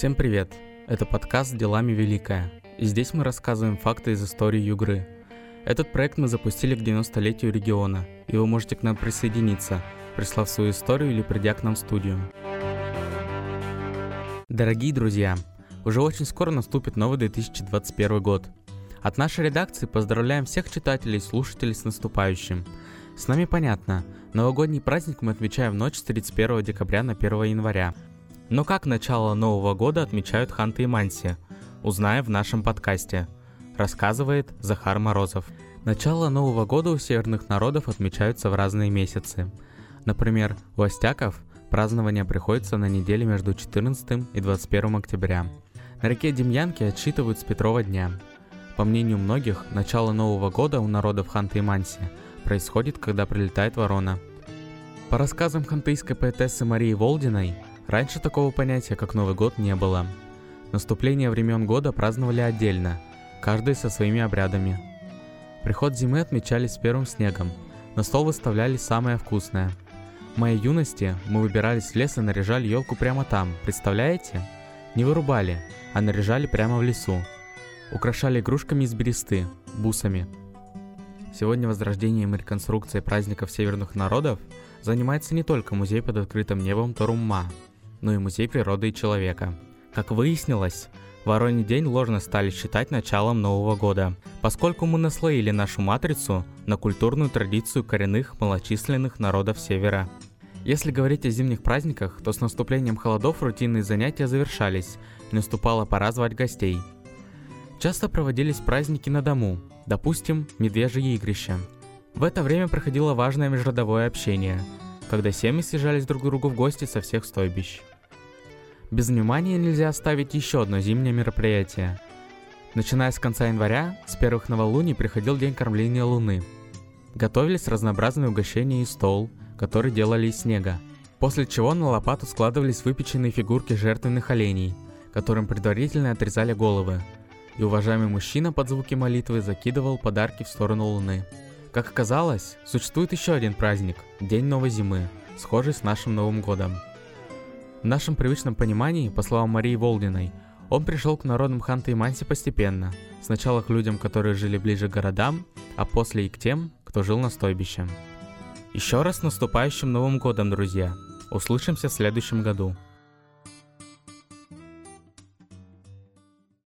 Всем привет! Это подкаст «Делами Великая», и здесь мы рассказываем факты из истории Югры. Этот проект мы запустили к 90-летию региона, и вы можете к нам присоединиться, прислав свою историю или придя к нам в студию. Дорогие друзья, уже очень скоро наступит новый 2021 год. От нашей редакции поздравляем всех читателей и слушателей с наступающим. С нами понятно, новогодний праздник мы отмечаем в ночь с 31 декабря на 1 января – но как начало Нового года отмечают Ханты и Манси? Узнаем в нашем подкасте. Рассказывает Захар Морозов. Начало Нового года у северных народов отмечаются в разные месяцы. Например, у астяков празднование приходится на неделе между 14 и 21 октября. На реке Демьянки отсчитывают с Петрова дня. По мнению многих, начало Нового года у народов Ханты и Манси происходит, когда прилетает ворона. По рассказам хантыйской поэтессы Марии Волдиной, Раньше такого понятия, как Новый год, не было. Наступление времен года праздновали отдельно, каждый со своими обрядами. Приход зимы отмечали с первым снегом, на стол выставляли самое вкусное. В моей юности мы выбирались в лес и наряжали елку прямо там, представляете? Не вырубали, а наряжали прямо в лесу. Украшали игрушками из бересты, бусами. Сегодня возрождением и реконструкцией праздников северных народов занимается не только музей под открытым небом Торумма, но и Музей природы и человека. Как выяснилось, Вороний день ложно стали считать началом Нового года, поскольку мы наслоили нашу матрицу на культурную традицию коренных малочисленных народов Севера. Если говорить о зимних праздниках, то с наступлением холодов рутинные занятия завершались, и наступала пора звать гостей. Часто проводились праздники на дому, допустим, медвежье игрище. В это время проходило важное межродовое общение, когда семьи съезжались друг к другу в гости со всех стойбищ. Без внимания нельзя оставить еще одно зимнее мероприятие. Начиная с конца января, с первых новолуний приходил день кормления Луны. Готовились разнообразные угощения и стол, который делали из снега. После чего на лопату складывались выпеченные фигурки жертвенных оленей, которым предварительно отрезали головы. И уважаемый мужчина под звуки молитвы закидывал подарки в сторону Луны. Как оказалось, существует еще один праздник – День Новой Зимы, схожий с нашим Новым Годом – в нашем привычном понимании, по словам Марии Волдиной, он пришел к народам Ханты и Манси постепенно. Сначала к людям, которые жили ближе к городам, а после и к тем, кто жил на стойбище. Еще раз с наступающим Новым Годом, друзья! Услышимся в следующем году.